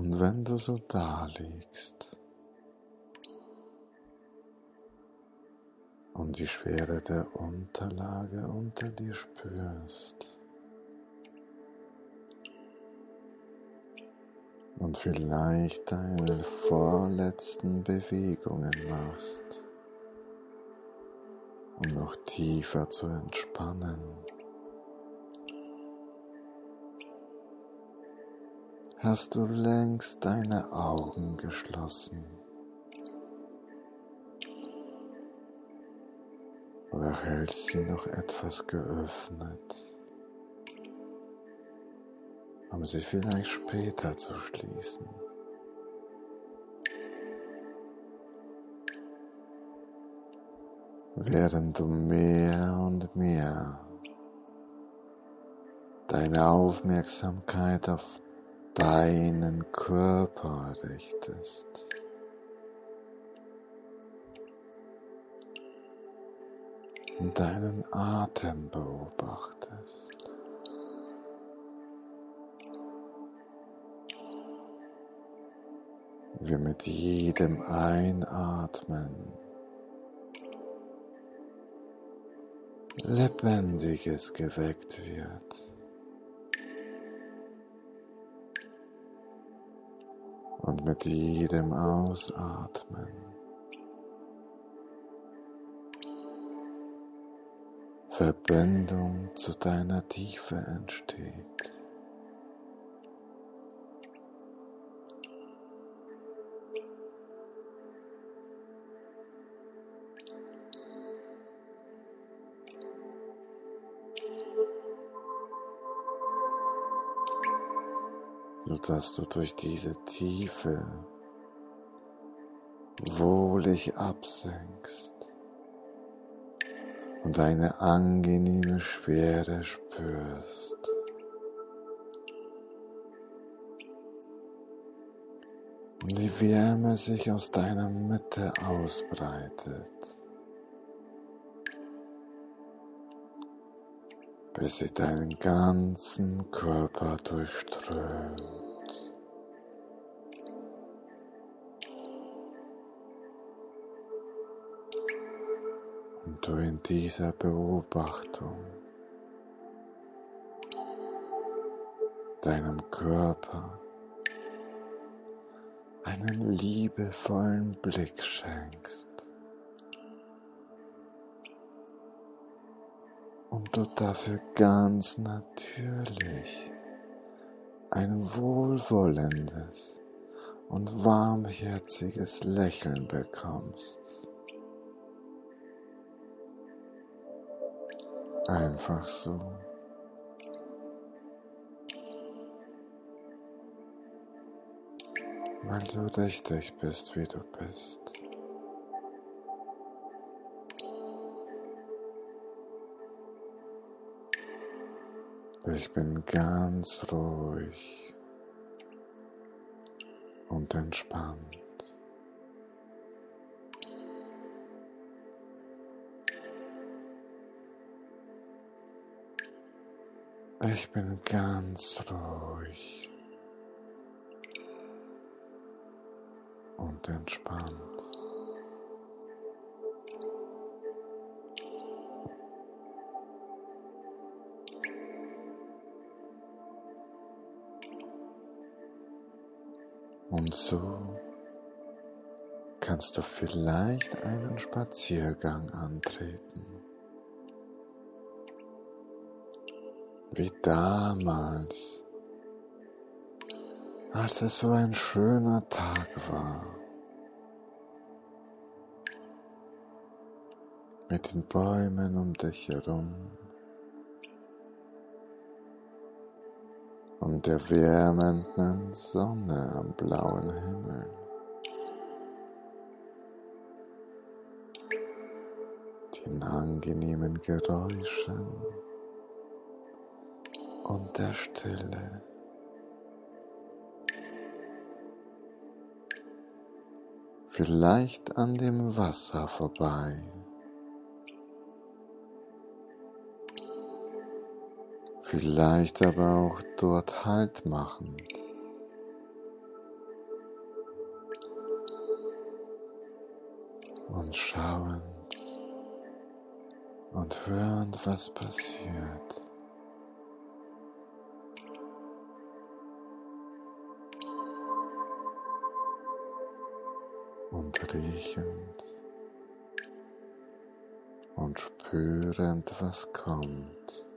Und wenn du so da liegst und die Schwere der Unterlage unter dir spürst und vielleicht deine vorletzten Bewegungen machst, um noch tiefer zu entspannen. Hast du längst deine Augen geschlossen. Oder hältst sie noch etwas geöffnet, um sie vielleicht später zu schließen. Während du mehr und mehr deine Aufmerksamkeit auf deinen Körper richtest. Und deinen Atem beobachtest. Wie mit jedem Einatmen Lebendiges geweckt wird. Mit jedem Ausatmen Verbindung zu deiner Tiefe entsteht. Sodass du durch diese Tiefe wohlig absenkst und eine angenehme Schwere spürst. Und die Wärme sich aus deiner Mitte ausbreitet, bis sie deinen ganzen Körper durchströmt. du in dieser Beobachtung deinem Körper einen liebevollen Blick schenkst und du dafür ganz natürlich ein wohlwollendes und warmherziges Lächeln bekommst. Einfach so. Weil du richtig bist, wie du bist. Ich bin ganz ruhig und entspannt. Ich bin ganz ruhig und entspannt. Und so kannst du vielleicht einen Spaziergang antreten. wie damals, als es so ein schöner Tag war. Mit den Bäumen um dich herum und der wärmenden Sonne am blauen Himmel. Den angenehmen Geräuschen und der Stille. Vielleicht an dem Wasser vorbei. vielleicht aber auch dort Halt machen. Und schauend und hörend, was passiert. Und riechend und spürend, was kommt.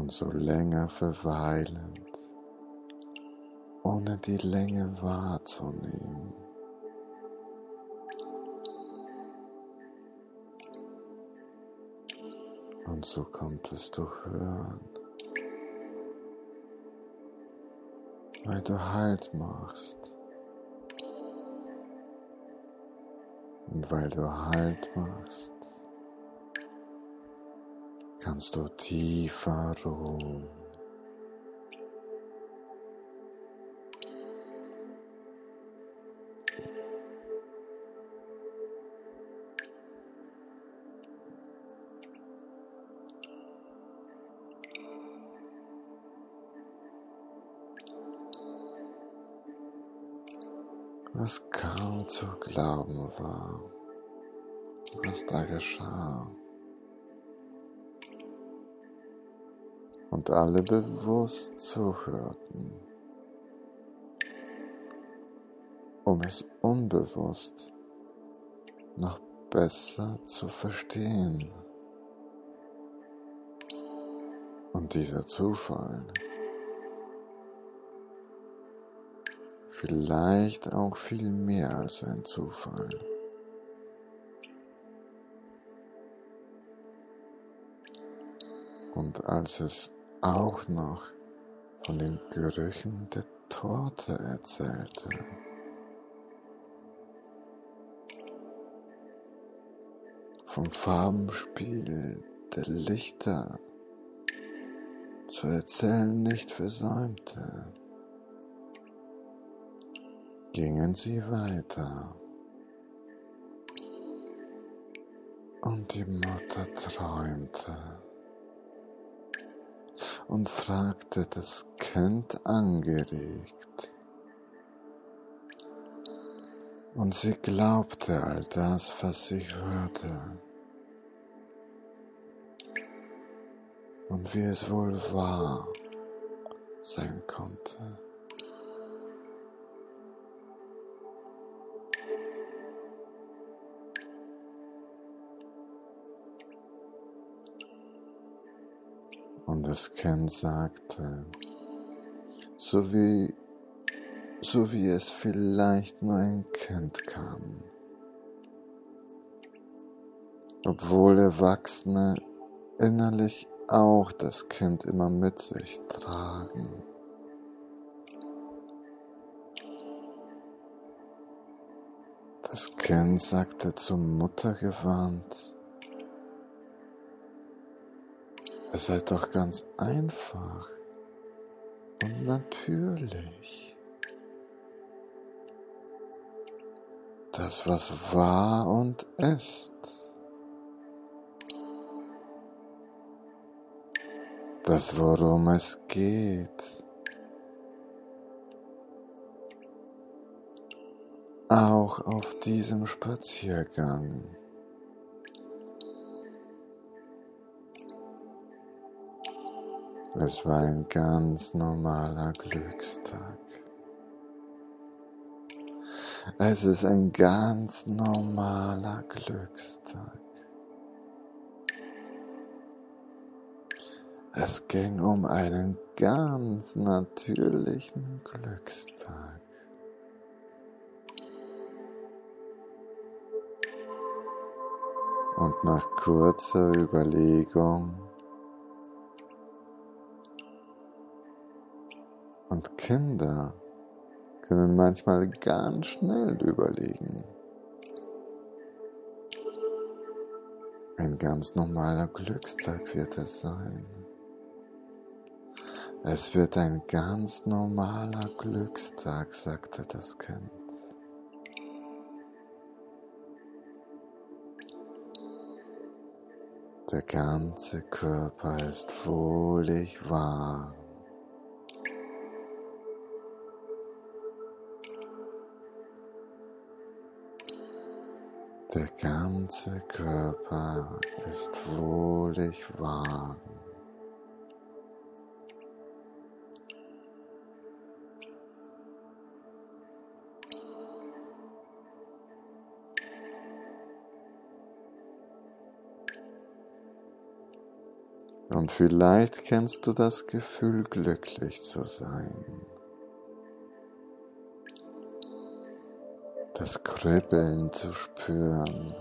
Und so länger verweilend, ohne die Länge wahrzunehmen. Und so konntest du hören, weil du Halt machst. Und weil du Halt machst, kannst du tiefer ruhen. was kaum zu glauben war, was da geschah. Und alle bewusst zuhörten, um es unbewusst noch besser zu verstehen. Und dieser Zufall vielleicht auch viel mehr als ein Zufall. Und als es auch noch von den Gerüchen der Torte erzählte, vom Farbenspiel der Lichter zu erzählen nicht versäumte gingen sie weiter. Und die Mutter träumte und fragte das Kind angeregt. Und sie glaubte all das, was sie hörte. Und wie es wohl wahr sein konnte. Und das Kind sagte, so wie, so wie es vielleicht nur ein Kind kann. Obwohl Erwachsene innerlich auch das Kind immer mit sich tragen. Das Kind sagte zur Mutter gewandt, Es sei doch ganz einfach und natürlich. Das, was war und ist. Das, worum es geht. Auch auf diesem Spaziergang. Es war ein ganz normaler Glückstag. Es ist ein ganz normaler Glückstag. Es ging um einen ganz natürlichen Glückstag. Und nach kurzer Überlegung Und Kinder können manchmal ganz schnell überlegen. Ein ganz normaler Glückstag wird es sein. Es wird ein ganz normaler Glückstag, sagte das Kind. Der ganze Körper ist wohlig warm. Der ganze Körper ist wohlig warm. Und vielleicht kennst du das Gefühl, glücklich zu sein. Das Kribbeln zu spüren,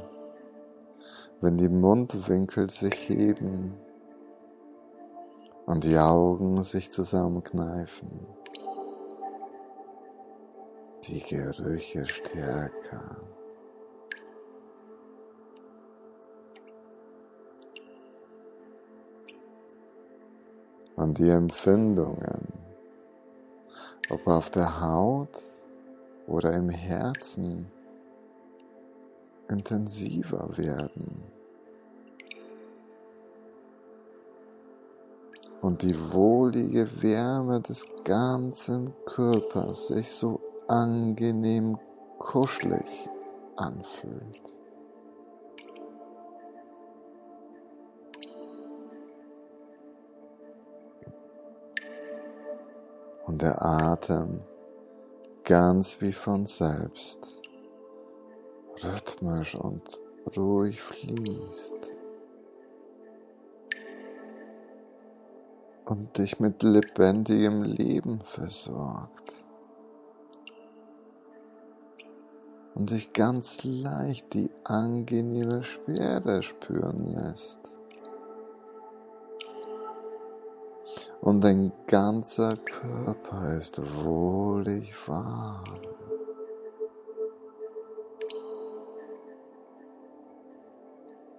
wenn die Mundwinkel sich heben und die Augen sich zusammenkneifen. Die Gerüche stärker. und die Empfindungen, ob auf der Haut oder im Herzen, intensiver werden. Und die wohlige Wärme des ganzen Körpers sich so angenehm kuschelig anfühlt. und der Atem ganz wie von selbst, rhythmisch und ruhig fließt. Und dich mit lebendigem Leben versorgt. Und dich ganz leicht die angenehme Schwere spüren lässt. Und dein ganzer Körper ist wohlig warm.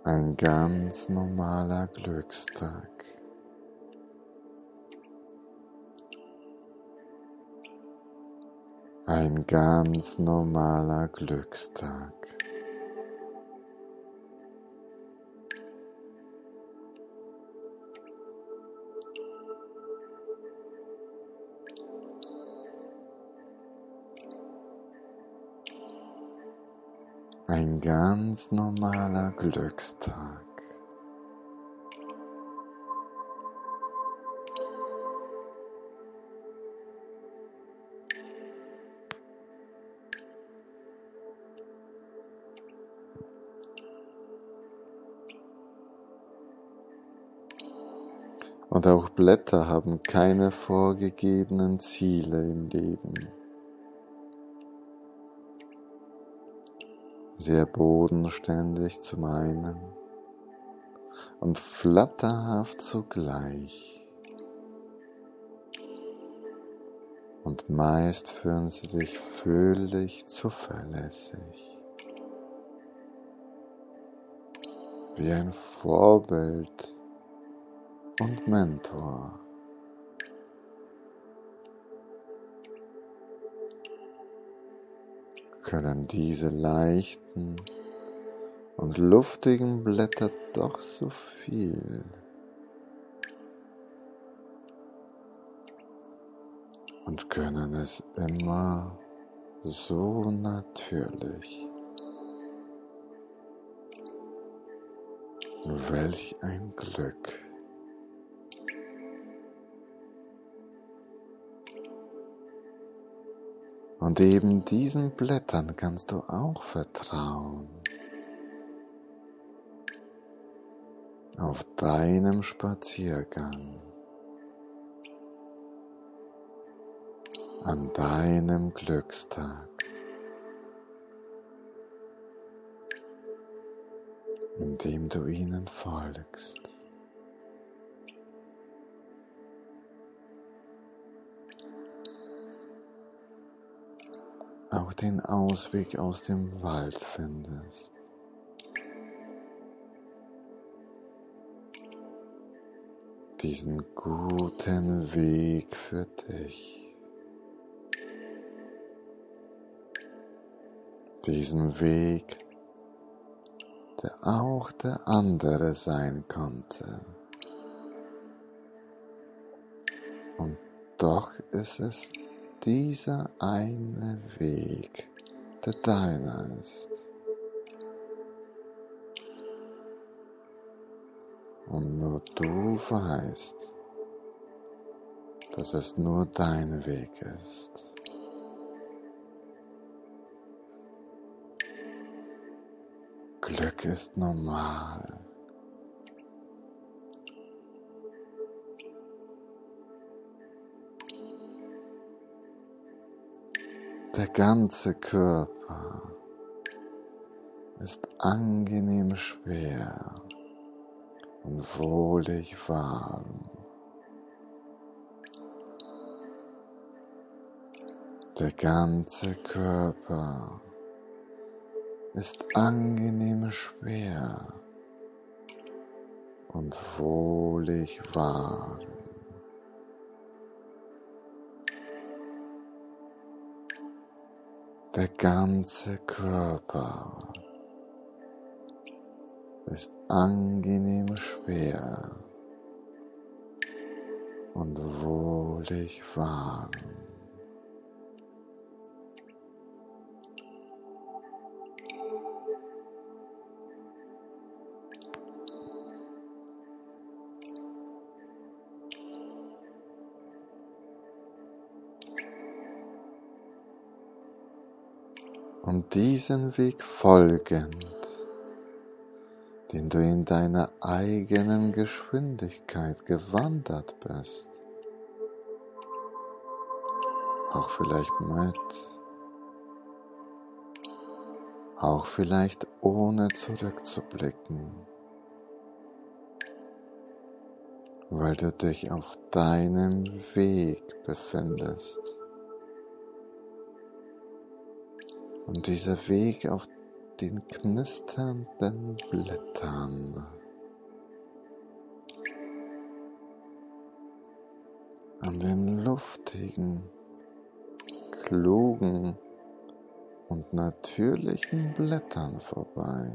Ein ganz normaler Glückstag. Ein ganz normaler Glückstag. Ein ganz normaler Glückstag. Und auch Blätter haben keine vorgegebenen Ziele im Leben. Sehr bodenständig zum einen und flatterhaft zugleich. Und meist fühlen sie dich völlig zuverlässig. Wie ein Vorbild und Mentor. Können diese leichten und luftigen Blätter doch so viel. Und können es immer so natürlich. Welch ein Glück. Und eben diesen Blättern kannst du auch vertrauen. Auf deinem Spaziergang. An deinem Glückstag. Indem du ihnen folgst. Auch den Ausweg aus dem Wald findest. Diesen guten Weg für dich. Diesen Weg, der auch der andere sein konnte. Und doch ist es dieser eine Weg, der deiner ist. Und nur du weißt, dass es nur dein Weg ist. Glück ist normal. Der ganze Körper ist angenehm schwer und wohlig warm. Der ganze Körper ist angenehm schwer und wohlig warm. Der ganze Körper ist angenehm schwer und wohlig warm. Und diesen Weg folgend den du in deiner eigenen Geschwindigkeit gewandert bist. Auch vielleicht mit, auch vielleicht ohne zurückzublicken, weil du dich auf deinem Weg befindest. Und dieser Weg auf den knisternden Blättern. An den luftigen, klugen und natürlichen Blättern vorbei.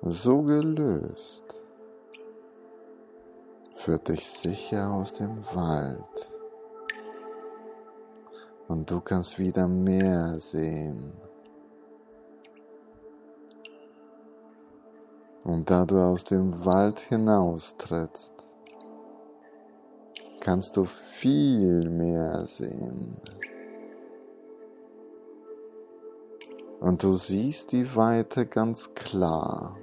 So gelöst führt dich sicher aus dem Wald und du kannst wieder mehr sehen. Und da du aus dem Wald hinaustrittst, kannst du viel mehr sehen. Und du siehst die Weite ganz klar.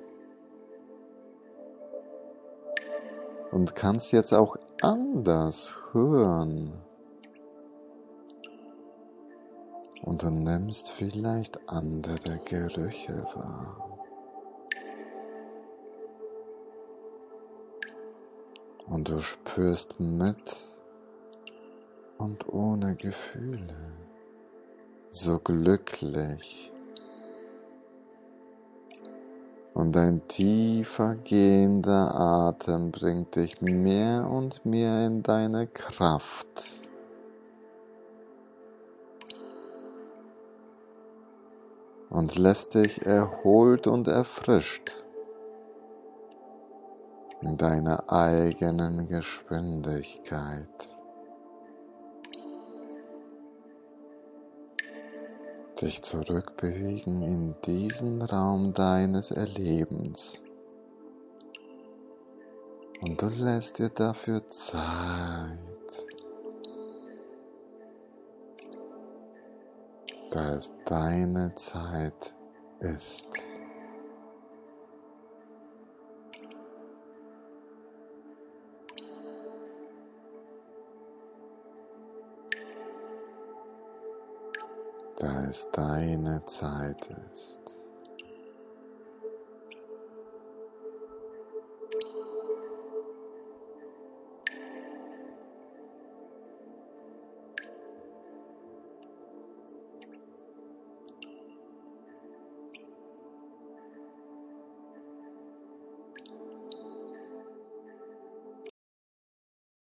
Und kannst jetzt auch anders hören. Und du nimmst vielleicht andere Gerüche wahr. Und du spürst mit und ohne Gefühle, so glücklich. Und ein tiefer gehender Atem bringt dich mehr und mehr in deine Kraft. Und lässt dich erholt und erfrischt in deiner eigenen Geschwindigkeit. Dich zurückbewegen in diesen Raum deines Erlebens. Und du lässt dir dafür Zeit. Da es deine Zeit ist. Da es deine Zeit ist.